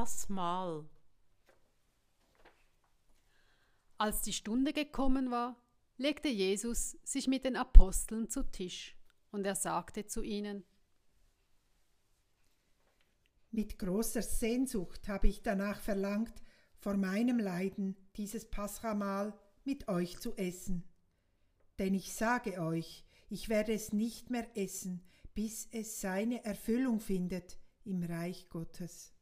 das Mahl. Als die Stunde gekommen war, legte Jesus sich mit den Aposteln zu Tisch, und er sagte zu ihnen, Mit großer Sehnsucht habe ich danach verlangt, vor meinem Leiden dieses Paschamahl mit euch zu essen. Denn ich sage euch, ich werde es nicht mehr essen, bis es seine Erfüllung findet im Reich Gottes.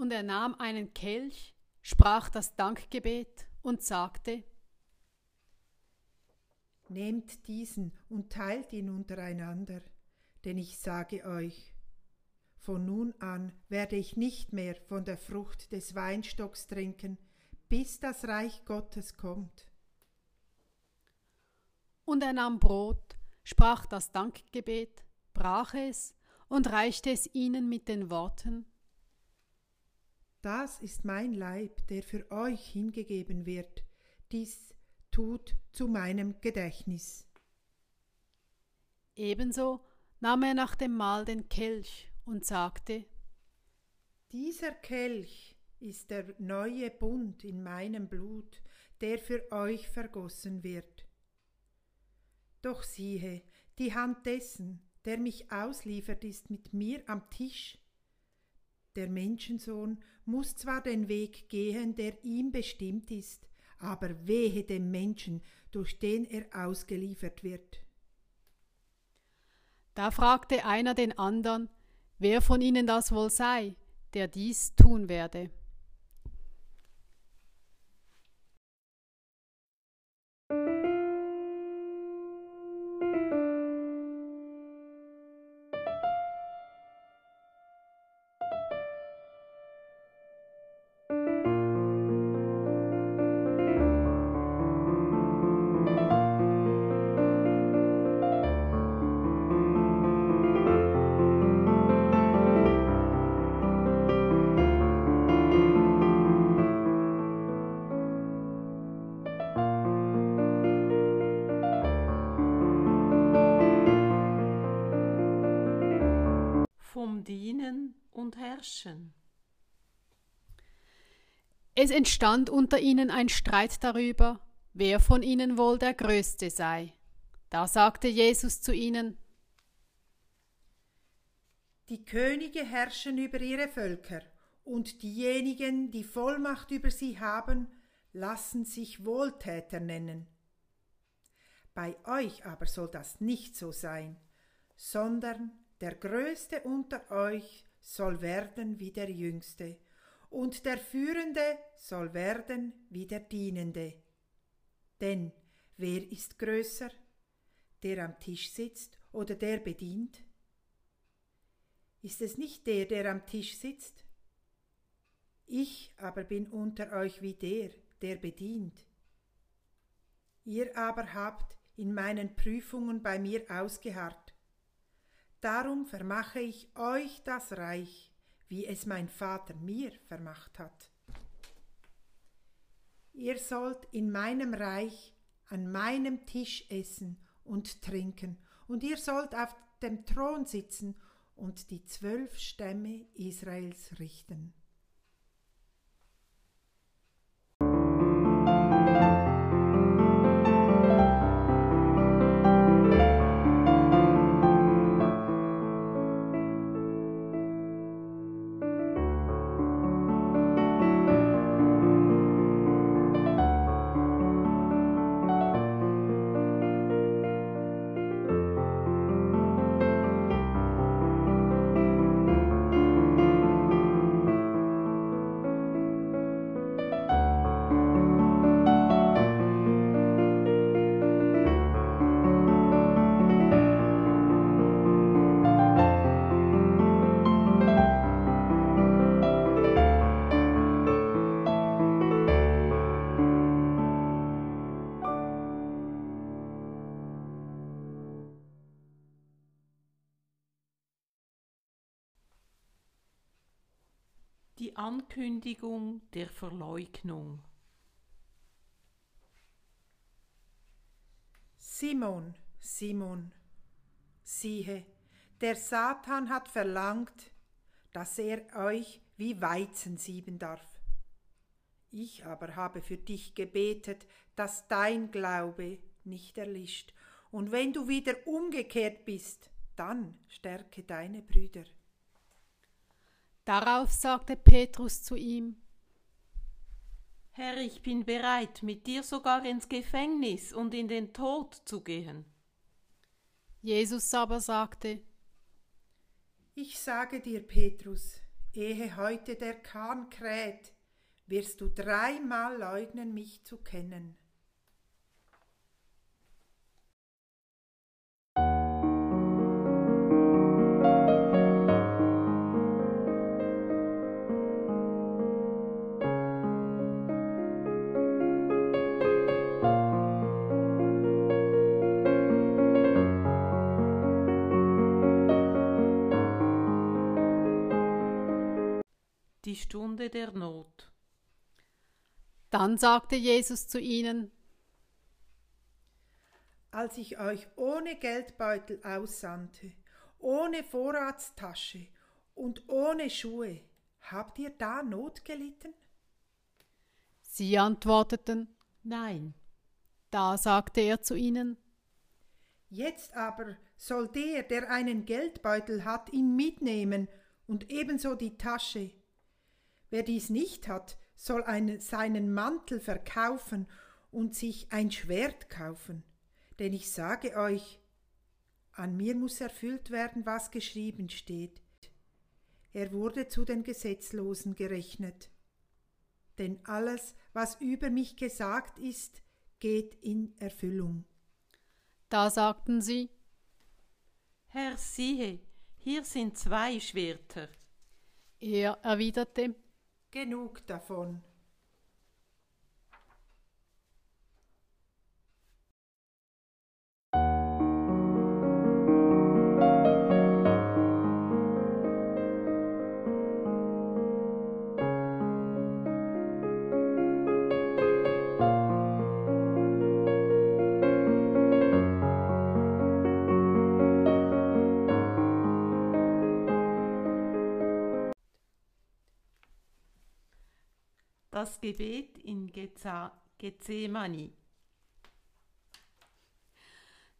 Und er nahm einen Kelch, sprach das Dankgebet und sagte, Nehmt diesen und teilt ihn untereinander, denn ich sage euch, von nun an werde ich nicht mehr von der Frucht des Weinstocks trinken, bis das Reich Gottes kommt. Und er nahm Brot, sprach das Dankgebet, brach es und reichte es ihnen mit den Worten Das ist mein Leib, der für euch hingegeben wird, dies tut zu meinem Gedächtnis. Ebenso nahm er nach dem Mahl den Kelch und sagte Dieser Kelch ist der neue Bund in meinem Blut, der für euch vergossen wird. Doch siehe, die Hand dessen, der mich ausliefert, ist mit mir am Tisch. Der Menschensohn muss zwar den Weg gehen, der ihm bestimmt ist, aber wehe dem Menschen, durch den er ausgeliefert wird. Da fragte einer den andern, wer von ihnen das wohl sei, der dies tun werde. Herrschen. Es entstand unter ihnen ein Streit darüber, wer von ihnen wohl der Größte sei. Da sagte Jesus zu ihnen, Die Könige herrschen über ihre Völker, und diejenigen, die Vollmacht über sie haben, lassen sich Wohltäter nennen. Bei euch aber soll das nicht so sein, sondern der Größte unter euch soll werden wie der Jüngste, und der Führende soll werden wie der Dienende. Denn wer ist größer, der am Tisch sitzt oder der bedient? Ist es nicht der, der am Tisch sitzt? Ich aber bin unter euch wie der, der bedient. Ihr aber habt in meinen Prüfungen bei mir ausgeharrt. Darum vermache ich euch das Reich, wie es mein Vater mir vermacht hat. Ihr sollt in meinem Reich an meinem Tisch essen und trinken, und ihr sollt auf dem Thron sitzen und die zwölf Stämme Israels richten. Ankündigung der Verleugnung. Simon, Simon, siehe, der Satan hat verlangt, dass er euch wie Weizen sieben darf. Ich aber habe für dich gebetet, dass dein Glaube nicht erlischt, und wenn du wieder umgekehrt bist, dann stärke deine Brüder. Darauf sagte Petrus zu ihm, Herr, ich bin bereit, mit dir sogar ins Gefängnis und in den Tod zu gehen. Jesus aber sagte, Ich sage dir, Petrus, ehe heute der Kahn kräht, wirst du dreimal leugnen, mich zu kennen. Stunde der Not. Dann sagte Jesus zu ihnen, Als ich euch ohne Geldbeutel aussandte, ohne Vorratstasche und ohne Schuhe, habt ihr da Not gelitten? Sie antworteten, Nein. da sagte er zu ihnen, Jetzt aber soll der, der einen Geldbeutel hat, ihn mitnehmen und ebenso die Tasche. Wer dies nicht hat, soll einen, seinen Mantel verkaufen und sich ein Schwert kaufen. Denn ich sage euch, an mir muss erfüllt werden, was geschrieben steht. Er wurde zu den Gesetzlosen gerechnet. Denn alles, was über mich gesagt ist, geht in Erfüllung. da sagten sie, Herr, siehe, hier sind zwei Schwerter. er erwiderte, Genug davon. Das Gebet in Gethsemane.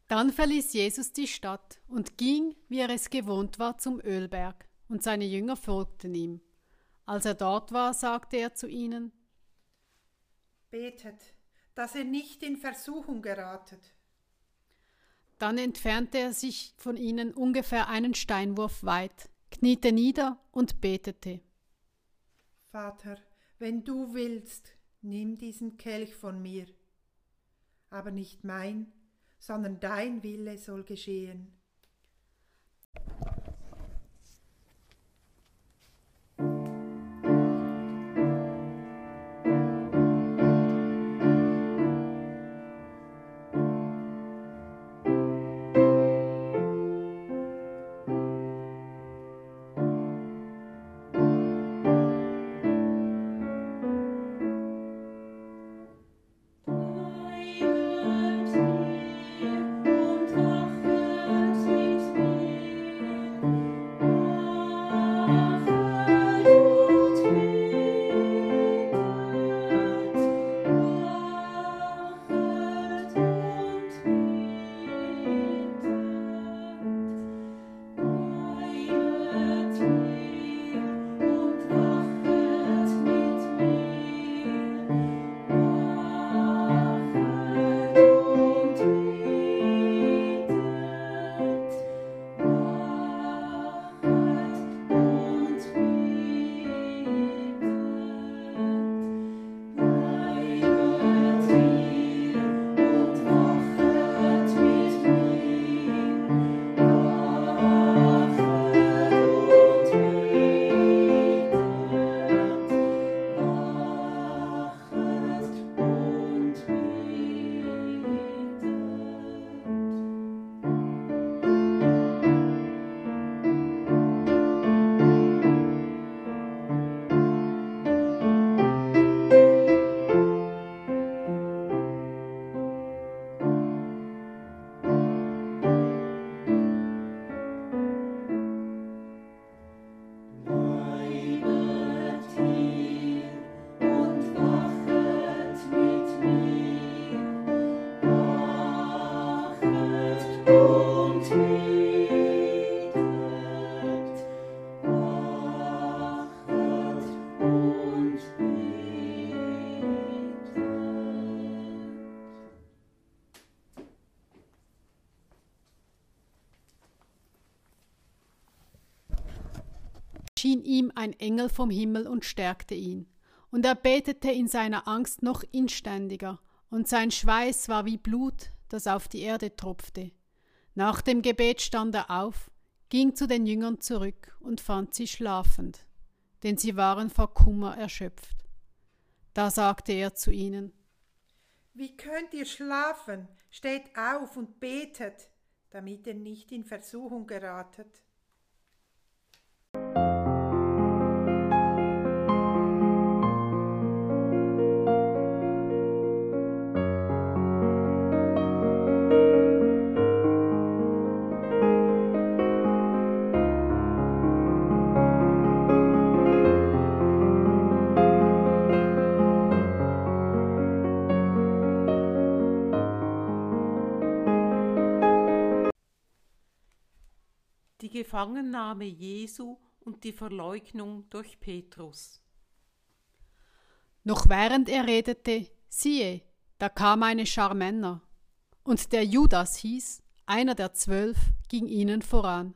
Dann verließ Jesus die Stadt und ging, wie er es gewohnt war, zum Ölberg, und seine Jünger folgten ihm. Als er dort war, sagte er zu ihnen, Betet, dass ihr nicht in Versuchung geratet. Dann entfernte er sich von ihnen ungefähr einen Steinwurf weit, kniete nieder und betete. Vater, wenn du willst, nimm diesen Kelch von mir. Aber nicht mein, sondern dein Wille soll geschehen. Schien ihm ein Engel vom Himmel und stärkte ihn. Und er betete in seiner Angst noch inständiger, und sein Schweiß war wie Blut, das auf die Erde tropfte. Nach dem Gebet stand er auf, ging zu den Jüngern zurück und fand sie schlafend, denn sie waren vor Kummer erschöpft. Da sagte er zu ihnen Wie könnt ihr schlafen? Steht auf und betet, damit ihr nicht in Versuchung geratet. Gefangennahme Jesu und die Verleugnung durch Petrus. Noch während er redete, siehe, da kam eine Schar Männer, und der Judas hieß, einer der zwölf, ging ihnen voran.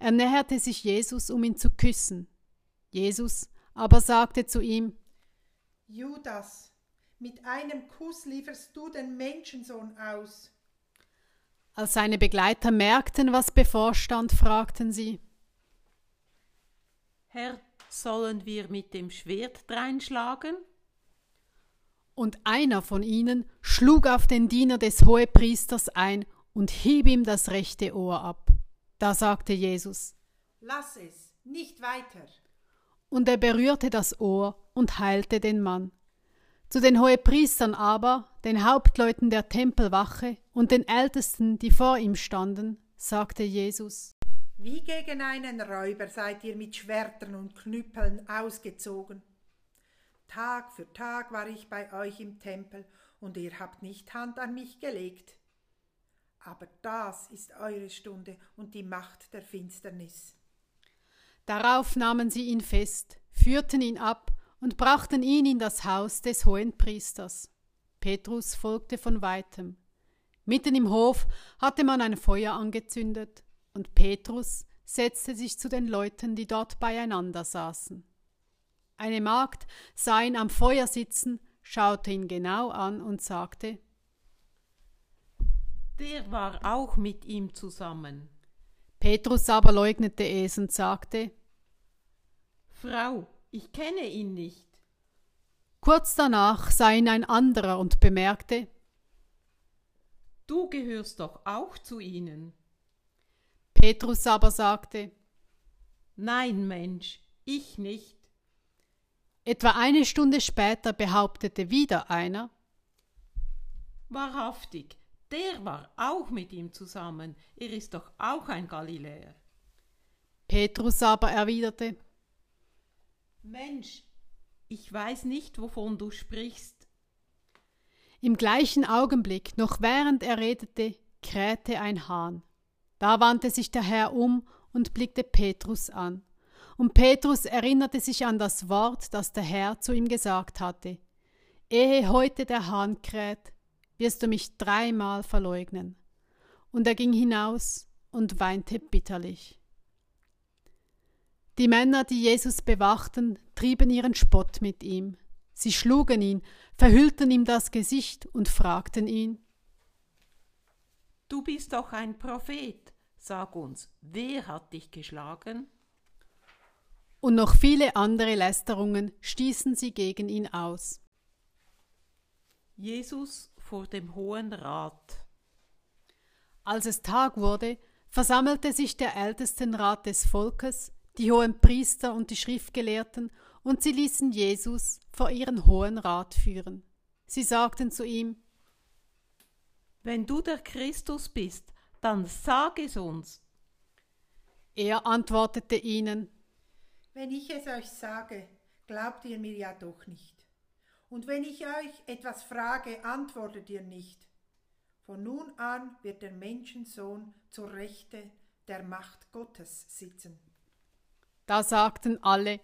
Er näherte sich Jesus, um ihn zu küssen. Jesus aber sagte zu ihm, Judas, mit einem Kuss lieferst du den Menschensohn aus. Als seine Begleiter merkten, was bevorstand, fragten sie, Herr, sollen wir mit dem Schwert dreinschlagen? Und einer von ihnen schlug auf den Diener des Hohepriesters ein und hieb ihm das rechte Ohr ab. Da sagte Jesus, Lass es, nicht weiter. und er berührte das Ohr und heilte den Mann. Zu den Hohepriestern aber, den Hauptleuten der Tempelwache und den Ältesten, die vor ihm standen, sagte Jesus, Wie gegen einen Räuber seid ihr mit Schwertern und Knüppeln ausgezogen. Tag für Tag war ich bei euch im Tempel, und ihr habt nicht Hand an mich gelegt. Aber das ist eure Stunde und die Macht der Finsternis. Darauf nahmen sie ihn fest, führten ihn ab und brachten ihn in das Haus des Hohenpriesters. Petrus folgte von weitem. Mitten im Hof hatte man ein Feuer angezündet, und Petrus setzte sich zu den Leuten, die dort beieinander saßen. Eine Magd sah ihn am Feuer sitzen, schaute ihn genau an und sagte Der war auch mit ihm zusammen. Petrus aber leugnete es und sagte Frau, ich kenne ihn nicht. Kurz danach sah ihn ein anderer und bemerkte Du gehörst doch auch zu ihnen. Petrus aber sagte Nein, Mensch, ich nicht. Etwa eine Stunde später behauptete wieder einer Wahrhaftig, der war auch mit ihm zusammen. Er ist doch auch ein Galiläer. Petrus aber erwiderte Mensch, ich weiß nicht, wovon du sprichst. Im gleichen Augenblick, noch während er redete, krähte ein Hahn. Da wandte sich der Herr um und blickte Petrus an. Und Petrus erinnerte sich an das Wort, das der Herr zu ihm gesagt hatte. Ehe heute der Hahn kräht, wirst du mich dreimal verleugnen. Und er ging hinaus und weinte bitterlich. Die Männer, die Jesus bewachten, trieben ihren Spott mit ihm. Sie schlugen ihn, verhüllten ihm das Gesicht und fragten ihn Du bist doch ein Prophet. Sag uns, wer hat dich geschlagen? Und noch viele andere Lästerungen stießen sie gegen ihn aus. Jesus vor dem Hohen Rat. Als es Tag wurde, versammelte sich der Ältestenrat des Volkes, die hohen Priester und die Schriftgelehrten, und sie ließen Jesus vor ihren hohen Rat führen. Sie sagten zu ihm, Wenn du der Christus bist, dann sag es uns. Er antwortete ihnen, Wenn ich es euch sage, glaubt ihr mir ja doch nicht. Und wenn ich euch etwas frage, antwortet ihr nicht. Von nun an wird der Menschensohn zur Rechte der Macht Gottes sitzen. Da sagten alle,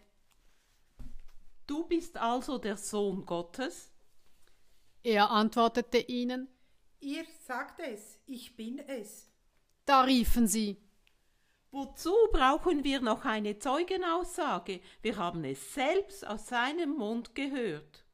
Du bist also der Sohn Gottes? er antwortete ihnen, Ihr sagt es, ich bin es. da riefen sie, Wozu brauchen wir noch eine Zeugenaussage? Wir haben es selbst aus seinem Mund gehört.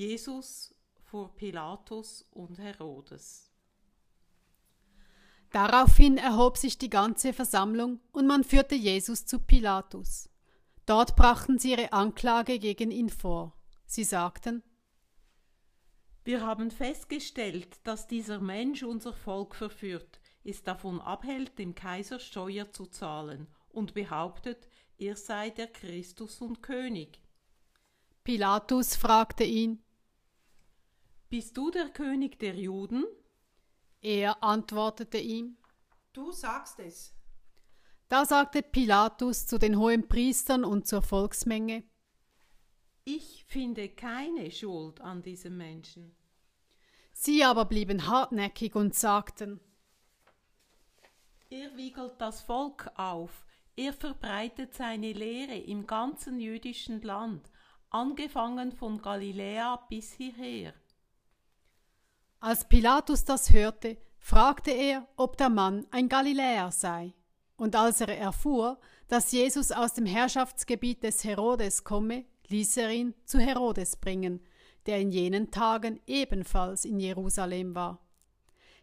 Jesus vor Pilatus und Herodes. Daraufhin erhob sich die ganze Versammlung und man führte Jesus zu Pilatus. Dort brachten sie ihre Anklage gegen ihn vor. Sie sagten, Wir haben festgestellt, dass dieser Mensch unser Volk verführt, es davon abhält, dem Kaiser Steuer zu zahlen und behauptet, er sei der Christus und König. Pilatus fragte ihn, Bist du der König der Juden? Er antwortete ihm, Du sagst es. Da sagte Pilatus zu den hohen Priestern und zur Volksmenge, Ich finde keine Schuld an diesem Menschen. Sie aber blieben hartnäckig und sagten, Er wiegelt das Volk auf, er verbreitet seine Lehre im ganzen jüdischen Land, angefangen von Galiläa bis hierher. Als Pilatus das hörte, fragte er, ob der Mann ein Galiläer sei. Und als er erfuhr, dass Jesus aus dem Herrschaftsgebiet des Herodes komme, ließ er ihn zu Herodes bringen, der in jenen Tagen ebenfalls in Jerusalem war.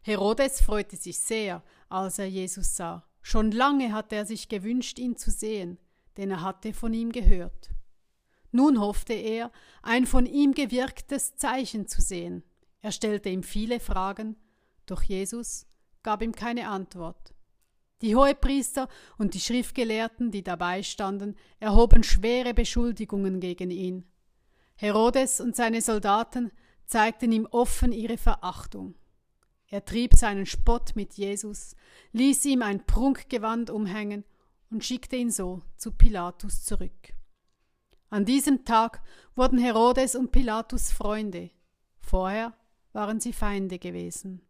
Herodes freute sich sehr, als er Jesus sah. Schon lange hatte er sich gewünscht, ihn zu sehen, denn er hatte von ihm gehört. Nun hoffte er, ein von ihm gewirktes Zeichen zu sehen. Er stellte ihm viele Fragen, doch Jesus gab ihm keine Antwort. Die Hohepriester und die Schriftgelehrten, die dabei standen, erhoben schwere Beschuldigungen gegen ihn. Herodes und seine Soldaten zeigten ihm offen ihre Verachtung. Er trieb seinen Spott mit Jesus, ließ ihm ein Prunkgewand umhängen und schickte ihn so zu Pilatus zurück. An diesem Tag wurden Herodes und Pilatus Freunde. Vorher waren sie Feinde gewesen.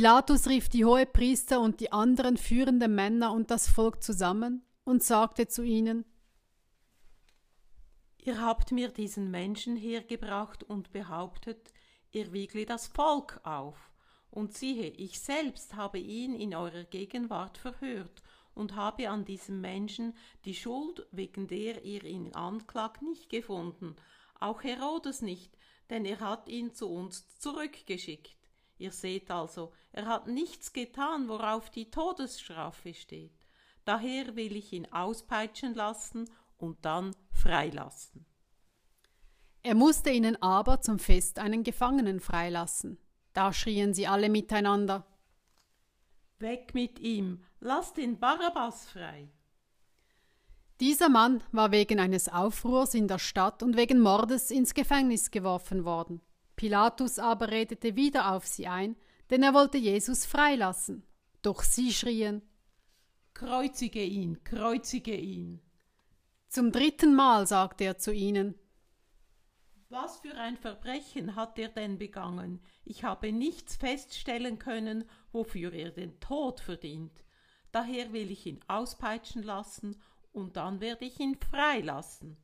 Pilatus rief die Hohepriester und die anderen führenden Männer und das Volk zusammen und sagte zu ihnen, Ihr habt mir diesen Menschen hergebracht und behauptet, ihr wiegle das Volk auf. Und siehe, ich selbst habe ihn in eurer Gegenwart verhört und habe an diesem Menschen die Schuld, wegen der ihr ihn anklagt, nicht gefunden, auch Herodes nicht, denn er hat ihn zu uns zurückgeschickt. Ihr seht also, er hat nichts getan, worauf die Todesstrafe steht. Daher will ich ihn auspeitschen lassen und dann freilassen. Er musste ihnen aber zum Fest einen Gefangenen freilassen. Da schrien sie alle miteinander Weg mit ihm, lasst den Barabbas frei. Dieser Mann war wegen eines Aufruhrs in der Stadt und wegen Mordes ins Gefängnis geworfen worden. Pilatus aber redete wieder auf sie ein, denn er wollte Jesus freilassen. Doch sie schrien Kreuzige ihn, kreuzige ihn. Zum dritten Mal sagte er zu ihnen Was für ein Verbrechen hat er denn begangen? Ich habe nichts feststellen können, wofür er den Tod verdient. Daher will ich ihn auspeitschen lassen, und dann werde ich ihn freilassen.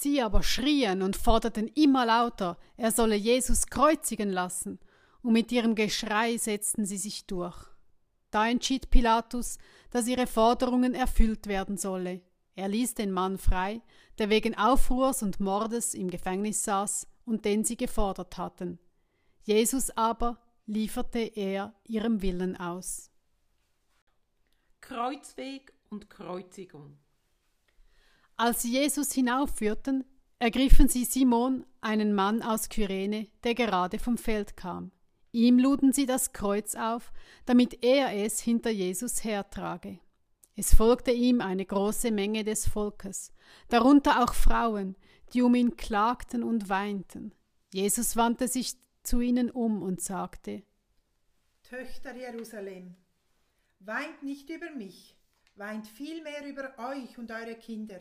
Sie aber schrien und forderten immer lauter, er solle Jesus kreuzigen lassen, und mit ihrem Geschrei setzten sie sich durch. Da entschied Pilatus, dass ihre Forderungen erfüllt werden solle. Er ließ den Mann frei, der wegen Aufruhrs und Mordes im Gefängnis saß und den sie gefordert hatten. Jesus aber lieferte er ihrem Willen aus. Kreuzweg und Kreuzigung. Als sie Jesus hinaufführten, ergriffen sie Simon, einen Mann aus Kyrene, der gerade vom Feld kam. Ihm luden sie das Kreuz auf, damit er es hinter Jesus hertrage. Es folgte ihm eine große Menge des Volkes, darunter auch Frauen, die um ihn klagten und weinten. Jesus wandte sich zu ihnen um und sagte Töchter Jerusalem, weint nicht über mich, weint vielmehr über euch und eure Kinder.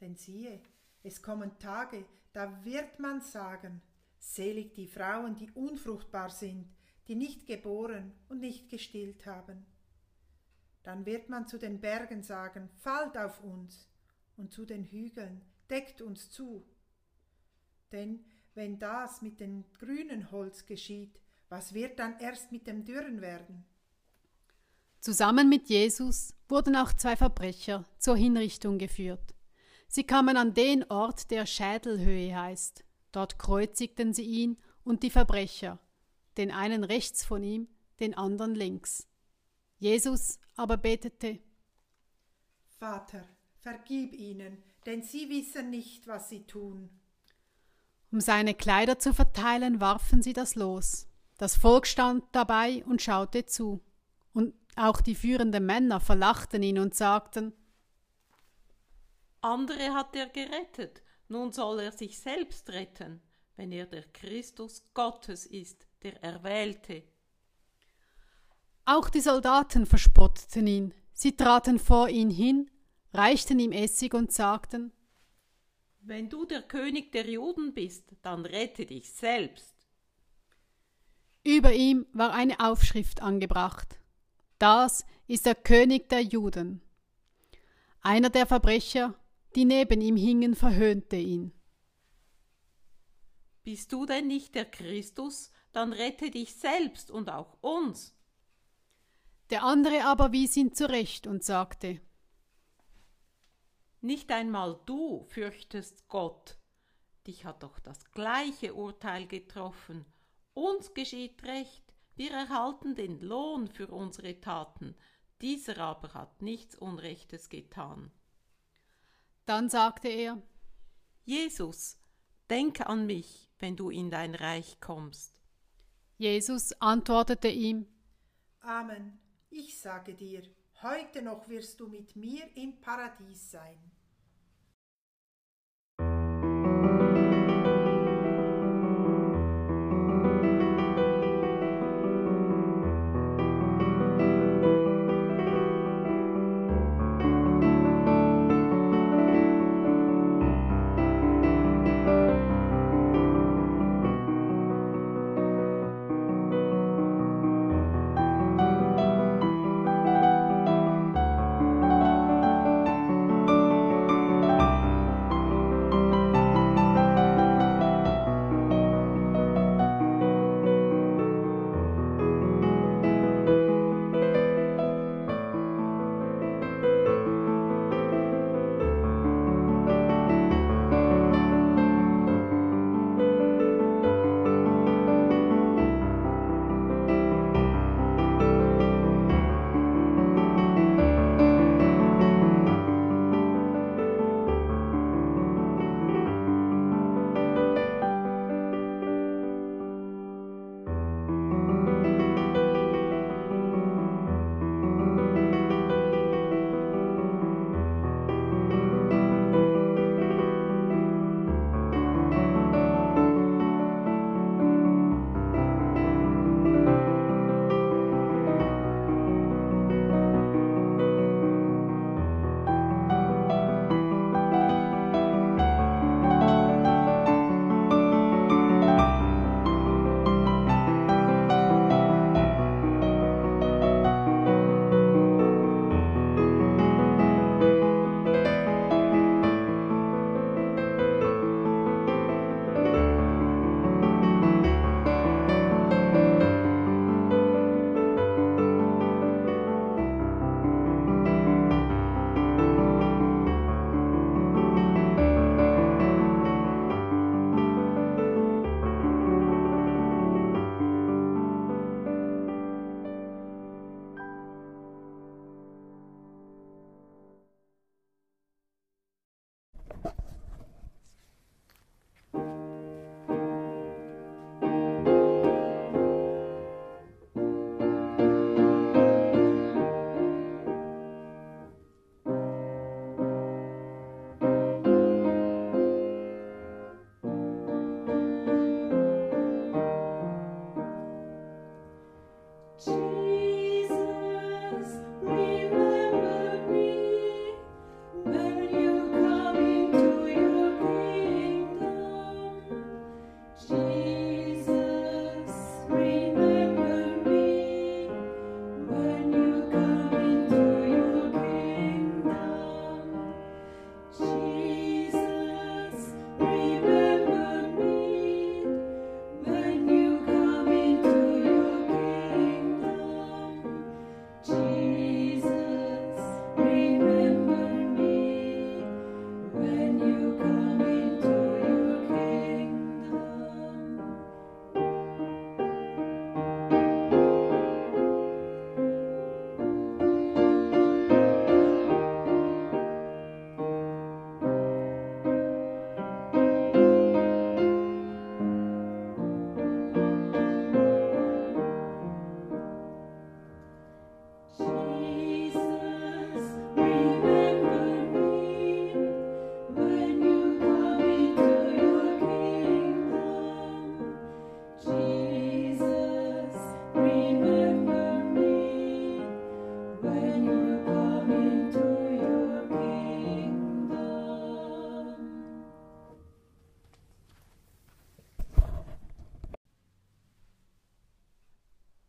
Denn siehe, es kommen Tage, da wird man sagen, selig die Frauen, die unfruchtbar sind, die nicht geboren und nicht gestillt haben. Dann wird man zu den Bergen sagen, fallt auf uns, und zu den Hügeln, deckt uns zu. Denn wenn das mit dem grünen Holz geschieht, was wird dann erst mit dem dürren werden? Zusammen mit Jesus wurden auch zwei Verbrecher zur Hinrichtung geführt. Sie kamen an den Ort, der Schädelhöhe heißt. Dort kreuzigten sie ihn und die Verbrecher, den einen rechts von ihm, den anderen links. Jesus aber betete Vater, vergib ihnen, denn sie wissen nicht, was sie tun. Um seine Kleider zu verteilen, warfen sie das Los. Das Volk stand dabei und schaute zu. Und auch die führenden Männer verlachten ihn und sagten Andere hat er gerettet, nun soll er sich selbst retten, wenn er der Christus Gottes ist, der Erwählte. Auch die Soldaten verspotteten ihn. Sie traten vor ihn hin, reichten ihm Essig und sagten Wenn du der König der Juden bist, dann rette dich selbst. Über ihm war eine Aufschrift angebracht. Das ist der König der Juden. Einer der Verbrecher, die neben ihm hingen, verhöhnte ihn. Bist du denn nicht der Christus, dann rette dich selbst und auch uns. Der andere aber wies ihn zurecht und sagte Nicht einmal du fürchtest Gott. Dich hat doch das gleiche Urteil getroffen. Uns geschieht recht, wir erhalten den Lohn für unsere Taten, dieser aber hat nichts Unrechtes getan. Dann sagte er Jesus, denk an mich, wenn du in dein Reich kommst. Jesus antwortete ihm Amen. Ich sage dir, heute noch wirst du mit mir im Paradies sein.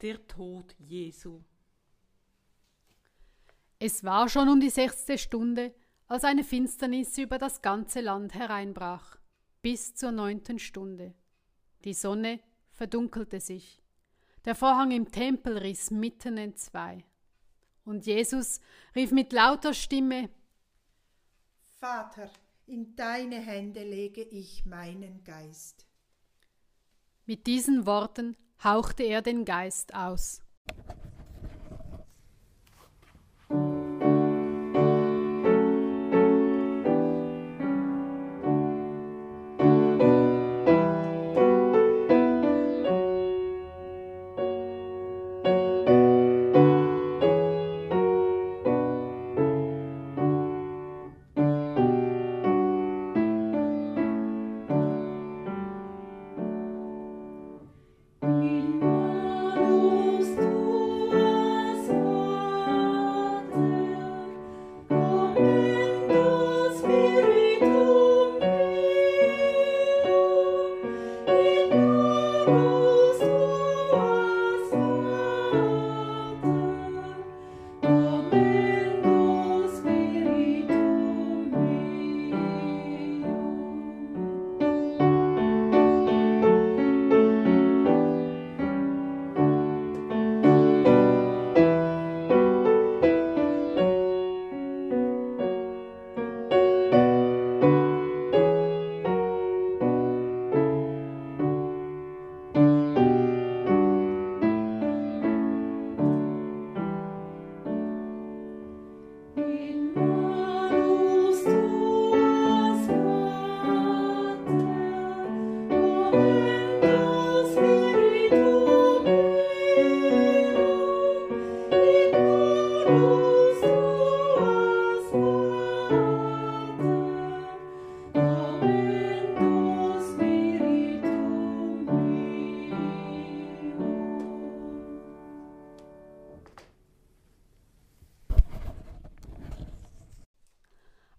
Der Tod Jesu. Es war schon um die sechste Stunde, als eine Finsternis über das ganze Land hereinbrach, bis zur neunten Stunde. Die Sonne verdunkelte sich. Der Vorhang im Tempel riss mitten entzwei. Und Jesus rief mit lauter Stimme Vater, in deine Hände lege ich meinen Geist. Mit diesen Worten hauchte er den Geist aus.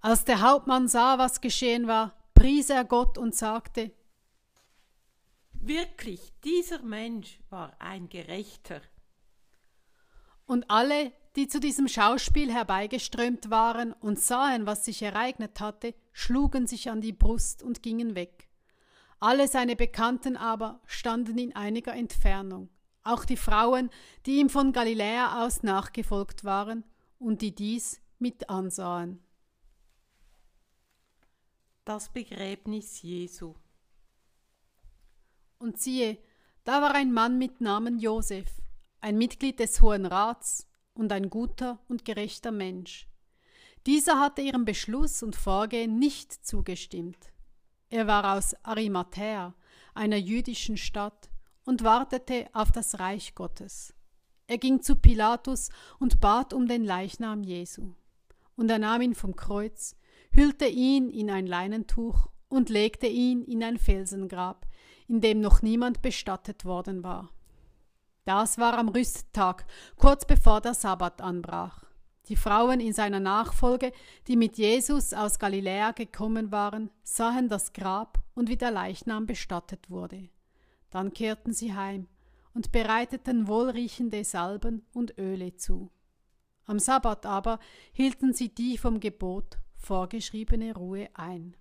Als der Hauptmann sah, was geschehen war, pries er Gott und sagte Wirklich, dieser Mensch war ein Gerechter. Und alle, die zu diesem Schauspiel herbeigeströmt waren und sahen, was sich ereignet hatte, schlugen sich an die Brust und gingen weg. Alle seine Bekannten aber standen in einiger Entfernung, auch die Frauen, die ihm von Galiläa aus nachgefolgt waren und die dies mit ansahen das Begräbnis Jesu. Und siehe, da war ein Mann mit Namen Josef, ein Mitglied des Hohen Rats und ein guter und gerechter Mensch. Dieser hatte ihrem Beschluss und Vorgehen nicht zugestimmt. Er war aus Arimathäa, einer jüdischen Stadt, und wartete auf das Reich Gottes. Er ging zu Pilatus und bat um den Leichnam Jesu. Und er nahm ihn vom Kreuz hüllte ihn in ein Leinentuch und legte ihn in ein Felsengrab, in dem noch niemand bestattet worden war. Das war am Rüsttag, kurz bevor der Sabbat anbrach. Die Frauen in seiner Nachfolge, die mit Jesus aus Galiläa gekommen waren, sahen das Grab und wie der Leichnam bestattet wurde. Dann kehrten sie heim und bereiteten wohlriechende Salben und Öle zu. Am Sabbat aber hielten sie die vom Gebot vorgeschriebene Ruhe ein.